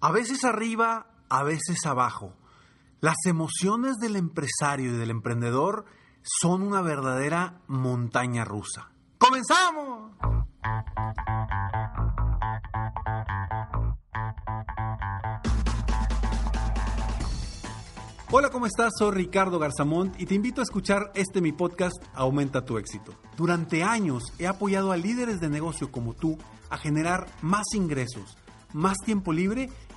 A veces arriba, a veces abajo. Las emociones del empresario y del emprendedor son una verdadera montaña rusa. ¡Comenzamos! Hola, ¿cómo estás? Soy Ricardo Garzamont y te invito a escuchar este mi podcast Aumenta tu éxito. Durante años he apoyado a líderes de negocio como tú a generar más ingresos, más tiempo libre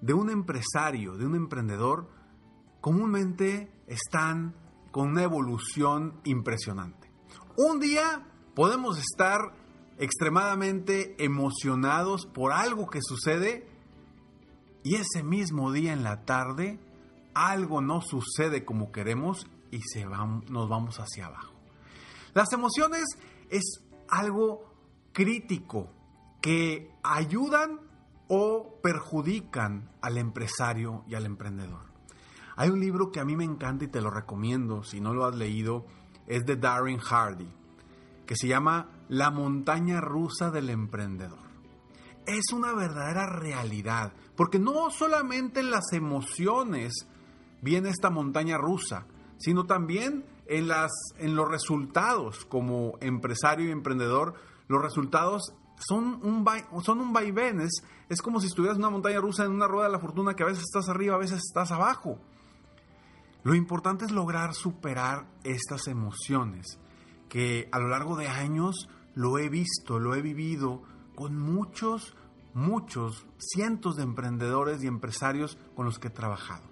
de un empresario, de un emprendedor, comúnmente están con una evolución impresionante. Un día podemos estar extremadamente emocionados por algo que sucede y ese mismo día en la tarde algo no sucede como queremos y se nos vamos hacia abajo. Las emociones es algo crítico que ayudan o perjudican al empresario y al emprendedor. Hay un libro que a mí me encanta y te lo recomiendo, si no lo has leído, es de Darren Hardy, que se llama La montaña rusa del emprendedor. Es una verdadera realidad, porque no solamente en las emociones viene esta montaña rusa, sino también en, las, en los resultados como empresario y emprendedor, los resultados son un, son un vaivén, es, como si estuvieras en una montaña rusa en una rueda de la fortuna que a veces estás arriba, a veces estás abajo. Lo importante es lograr superar estas emociones, que a lo largo de años lo he visto, lo he vivido con muchos, muchos, cientos de emprendedores y empresarios con los que he trabajado.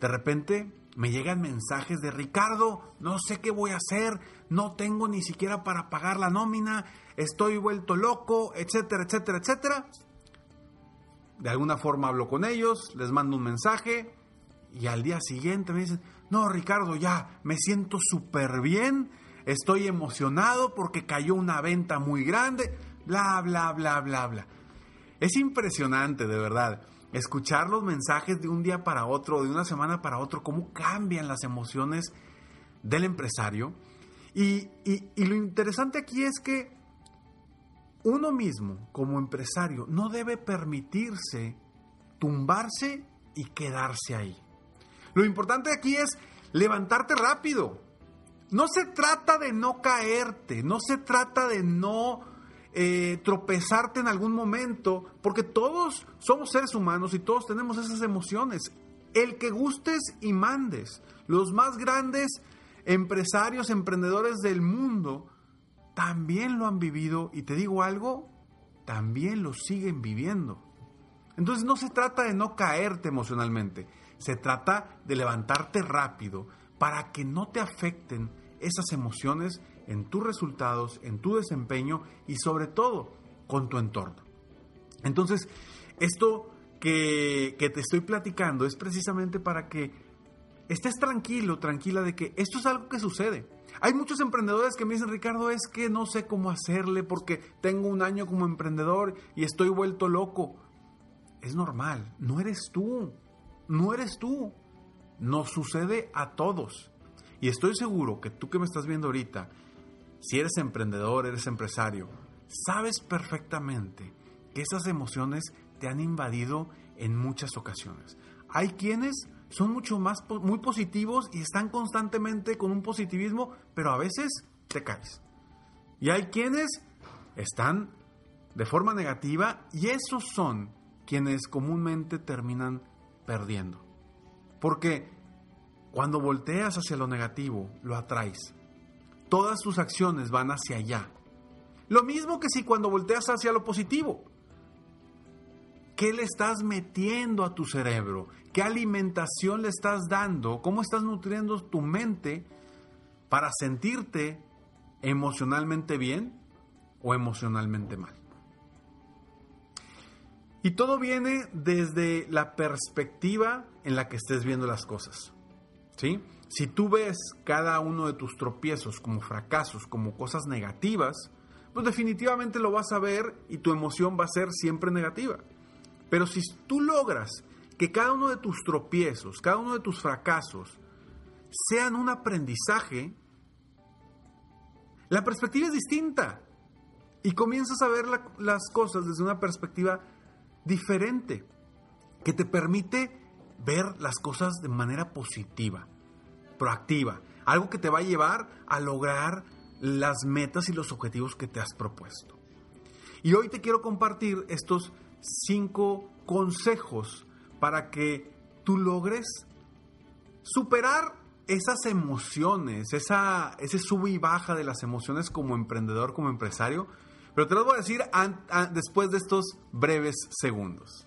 De repente me llegan mensajes de Ricardo, no sé qué voy a hacer, no tengo ni siquiera para pagar la nómina, estoy vuelto loco, etcétera, etcétera, etcétera. De alguna forma hablo con ellos, les mando un mensaje y al día siguiente me dicen, no, Ricardo, ya, me siento súper bien, estoy emocionado porque cayó una venta muy grande, bla, bla, bla, bla, bla. Es impresionante, de verdad, escuchar los mensajes de un día para otro, de una semana para otro, cómo cambian las emociones del empresario. Y, y lo interesante aquí es que uno mismo, como empresario, no debe permitirse tumbarse y quedarse ahí. Lo importante aquí es levantarte rápido. No se trata de no caerte, no se trata de no eh, tropezarte en algún momento, porque todos somos seres humanos y todos tenemos esas emociones. El que gustes y mandes. Los más grandes empresarios, emprendedores del mundo, también lo han vivido y te digo algo, también lo siguen viviendo. Entonces no se trata de no caerte emocionalmente, se trata de levantarte rápido para que no te afecten esas emociones en tus resultados, en tu desempeño y sobre todo con tu entorno. Entonces, esto que, que te estoy platicando es precisamente para que estés tranquilo, tranquila de que esto es algo que sucede. Hay muchos emprendedores que me dicen, Ricardo, es que no sé cómo hacerle porque tengo un año como emprendedor y estoy vuelto loco. Es normal, no eres tú, no eres tú. Nos sucede a todos. Y estoy seguro que tú que me estás viendo ahorita, si eres emprendedor, eres empresario, sabes perfectamente que esas emociones te han invadido en muchas ocasiones. Hay quienes son mucho más muy positivos y están constantemente con un positivismo, pero a veces te caes. Y hay quienes están de forma negativa y esos son quienes comúnmente terminan perdiendo. Porque cuando volteas hacia lo negativo, lo atraes. Todas tus acciones van hacia allá. Lo mismo que si cuando volteas hacia lo positivo. ¿Qué le estás metiendo a tu cerebro? ¿Qué alimentación le estás dando? ¿Cómo estás nutriendo tu mente para sentirte emocionalmente bien o emocionalmente mal? Y todo viene desde la perspectiva en la que estés viendo las cosas. ¿Sí? Si tú ves cada uno de tus tropiezos como fracasos, como cosas negativas, pues definitivamente lo vas a ver y tu emoción va a ser siempre negativa. Pero si tú logras que cada uno de tus tropiezos, cada uno de tus fracasos, sean un aprendizaje, la perspectiva es distinta. Y comienzas a ver las cosas desde una perspectiva diferente, que te permite ver las cosas de manera positiva, proactiva, algo que te va a llevar a lograr las metas y los objetivos que te has propuesto. Y hoy te quiero compartir estos cinco consejos para que tú logres superar esas emociones, esa, ese sube y baja de las emociones como emprendedor, como empresario, pero te lo voy a decir después de estos breves segundos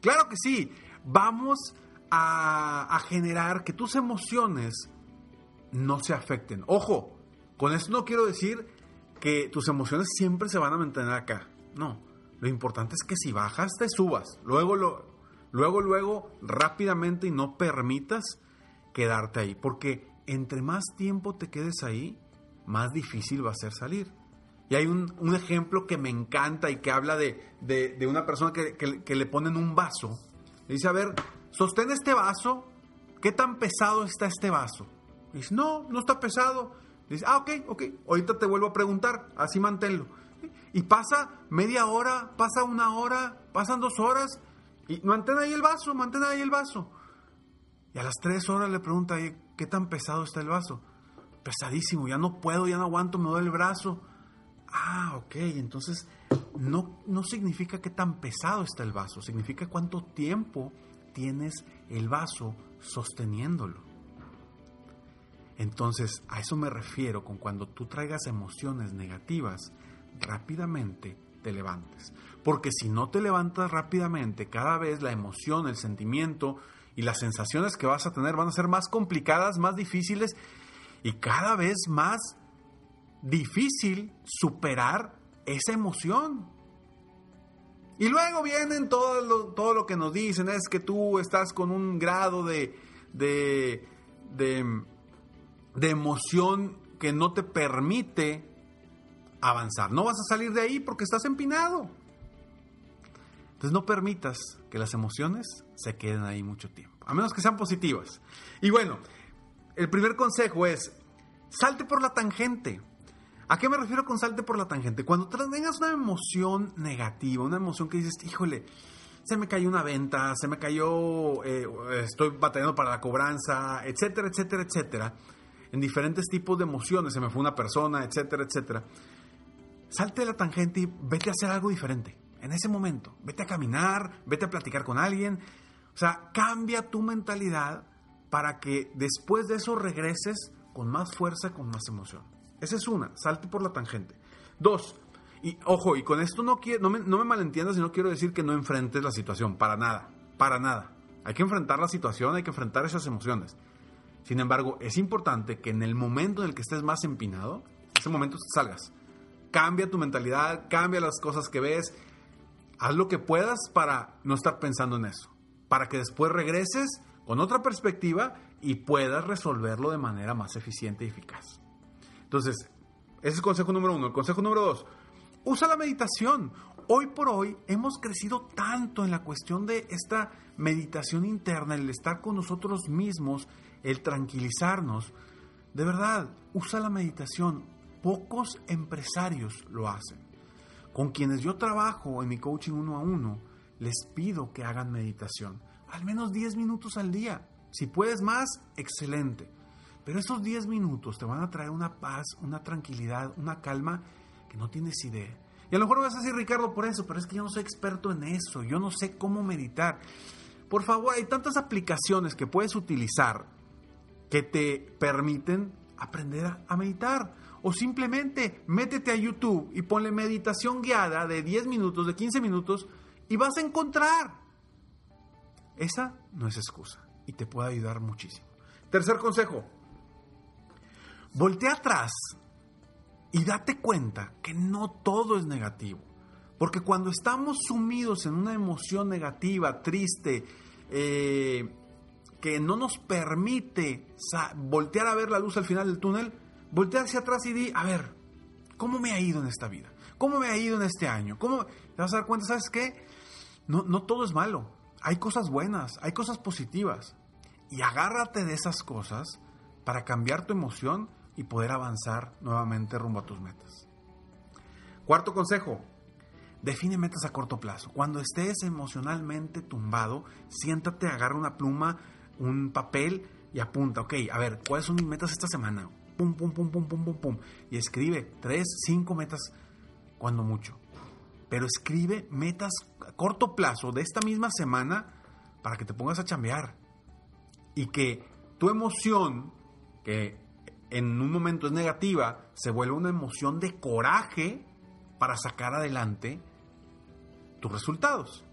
Claro que sí, vamos a, generar que tus emociones no se afecten. Ojo, con esto no quiero decir que tus emociones siempre se van a mantener acá. No, lo importante es que si bajas te subas. Luego, luego, luego, rápidamente y no permitas quedarte ahí. Porque entre más tiempo te quedes ahí, más difícil va a ser salir. Y hay un, ejemplo que me encanta y que habla de, una persona que, le ponen un vaso. Le dice, a ver, sostén este vaso. ¿Qué tan pesado está este vaso? dice, no, no está pesado. dice, ah, ok, ok, ahorita te vuelvo a preguntar, así manténlo. Y pasa media hora, pasa una hora, pasan dos horas. Y mantén ahí el vaso, mantén ahí el vaso. Y a las tres horas le pregunta, ¿qué tan pesado está el vaso? Pesadísimo, ya no puedo, ya no aguanto, me duele el brazo. Ah, ok, entonces no, no significa qué tan pesado está el vaso, significa cuánto tiempo tienes el vaso sosteniéndolo. Entonces, a eso me refiero con cuando tú traigas emociones negativas, rápidamente te levantes. Porque si no te levantas rápidamente, cada vez la emoción, el sentimiento y las sensaciones que vas a tener van a ser más complicadas, más difíciles y cada vez más difícil superar esa emoción. Y luego vienen todo lo, todo lo que nos dicen, es que tú estás con un grado de, de, de, de emoción que no te permite avanzar. No vas a salir de ahí porque estás empinado. Entonces no permitas que las emociones se queden ahí mucho tiempo, a menos que sean positivas. Y bueno, el primer consejo es, salte por la tangente. ¿A qué me refiero con salte por la tangente? Cuando tengas una emoción negativa, una emoción que dices, híjole, se me cayó una venta, se me cayó, eh, estoy batallando para la cobranza, etcétera, etcétera, etcétera, en diferentes tipos de emociones, se me fue una persona, etcétera, etcétera. Salte de la tangente y vete a hacer algo diferente. En ese momento, vete a caminar, vete a platicar con alguien. O sea, cambia tu mentalidad para que después de eso regreses con más fuerza, con más emoción. Esa es una, salte por la tangente. Dos, y ojo, y con esto no, quiero, no, me, no me malentiendas y no quiero decir que no enfrentes la situación, para nada, para nada. Hay que enfrentar la situación, hay que enfrentar esas emociones. Sin embargo, es importante que en el momento en el que estés más empinado, ese momento salgas. Cambia tu mentalidad, cambia las cosas que ves, haz lo que puedas para no estar pensando en eso, para que después regreses con otra perspectiva y puedas resolverlo de manera más eficiente y eficaz. Entonces, ese es el consejo número uno. El consejo número dos, usa la meditación. Hoy por hoy hemos crecido tanto en la cuestión de esta meditación interna, el estar con nosotros mismos, el tranquilizarnos. De verdad, usa la meditación. Pocos empresarios lo hacen. Con quienes yo trabajo en mi coaching uno a uno, les pido que hagan meditación. Al menos 10 minutos al día. Si puedes más, excelente. Pero esos 10 minutos te van a traer una paz, una tranquilidad, una calma que no tienes idea. Y a lo mejor vas a decir, Ricardo, por eso, pero es que yo no soy experto en eso, yo no sé cómo meditar. Por favor, hay tantas aplicaciones que puedes utilizar que te permiten aprender a, meditar. O simplemente métete a YouTube y ponle meditación guiada de 10 minutos, de 15 minutos, y vas a encontrar. Esa no es excusa y te puede ayudar muchísimo. Tercer consejo, Voltea atrás y date cuenta que no todo es negativo. Porque cuando estamos sumidos en una emoción negativa, triste, eh, que no nos permite voltear a ver la luz al final del túnel, voltea hacia atrás y di, a ver, ¿cómo me ha ido en esta vida? ¿Cómo me ha ido en este año? ¿Cómo? Te vas a dar cuenta, ¿sabes qué? No, no todo es malo. Hay cosas buenas, hay cosas positivas. Y agárrate de esas cosas para cambiar tu emoción y poder avanzar nuevamente rumbo a tus metas. Cuarto consejo, define metas a corto plazo. Cuando estés emocionalmente tumbado, siéntate, agarra una pluma, un papel y apunta, ok, a ver, ¿cuáles son mis metas esta semana? Pum, pum, pum, pum, pum, pum, pum. Y escribe tres, cinco metas, cuando mucho. Pero escribe metas a corto plazo de esta misma semana para que te pongas a chambear. Y que tu emoción, que en un momento es negativa, se vuelve una emoción de coraje para sacar adelante tus resultados.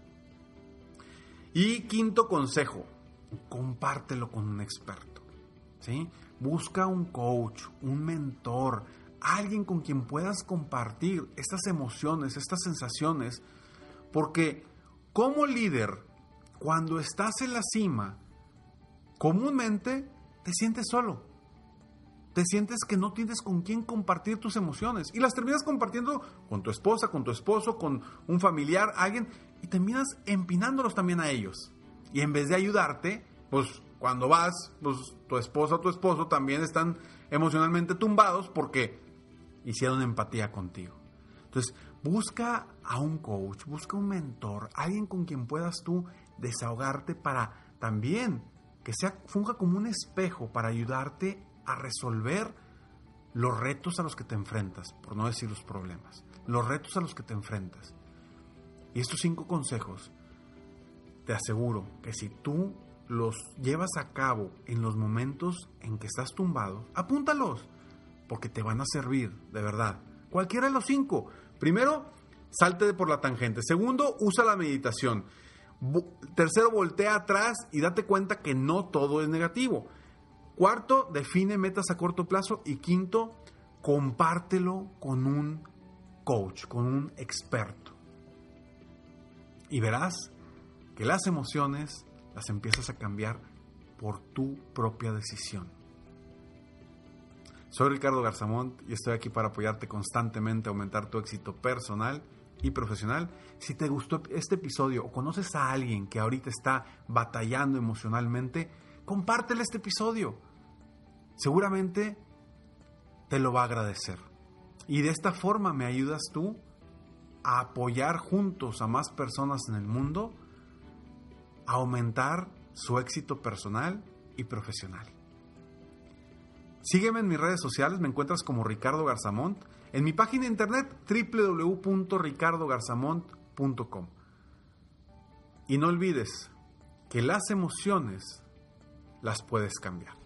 Y quinto consejo, compártelo con un experto. ¿sí? Busca un coach, un mentor, alguien con quien puedas compartir estas emociones, estas sensaciones, porque como líder, cuando estás en la cima, comúnmente te sientes solo te sientes que no tienes con quién compartir tus emociones y las terminas compartiendo con tu esposa, con tu esposo, con un familiar, alguien, y terminas empinándolos también a ellos. Y en vez de ayudarte, pues cuando vas, pues tu esposa o tu esposo también están emocionalmente tumbados porque hicieron empatía contigo. Entonces, busca a un coach, busca un mentor, alguien con quien puedas tú desahogarte para también que sea funja como un espejo para ayudarte a resolver los retos a los que te enfrentas, por no decir los problemas, los retos a los que te enfrentas. Y estos cinco consejos, te aseguro que si tú los llevas a cabo en los momentos en que estás tumbado, apúntalos, porque te van a servir, de verdad. Cualquiera de los cinco. Primero, salte por la tangente. Segundo, usa la meditación. Tercero, voltea atrás y date cuenta que no todo es negativo. Cuarto, define metas a corto plazo. Y quinto, compártelo con un coach, con un experto. Y verás que las emociones las empiezas a cambiar por tu propia decisión. Soy Ricardo Garzamont y estoy aquí para apoyarte constantemente a aumentar tu éxito personal y profesional. Si te gustó este episodio o conoces a alguien que ahorita está batallando emocionalmente, compártele este episodio. Seguramente te lo va a agradecer. Y de esta forma me ayudas tú a apoyar juntos a más personas en el mundo a aumentar su éxito personal y profesional. Sígueme en mis redes sociales, me encuentras como Ricardo Garzamont en mi página de internet www.ricardogarzamont.com. Y no olvides que las emociones las puedes cambiar.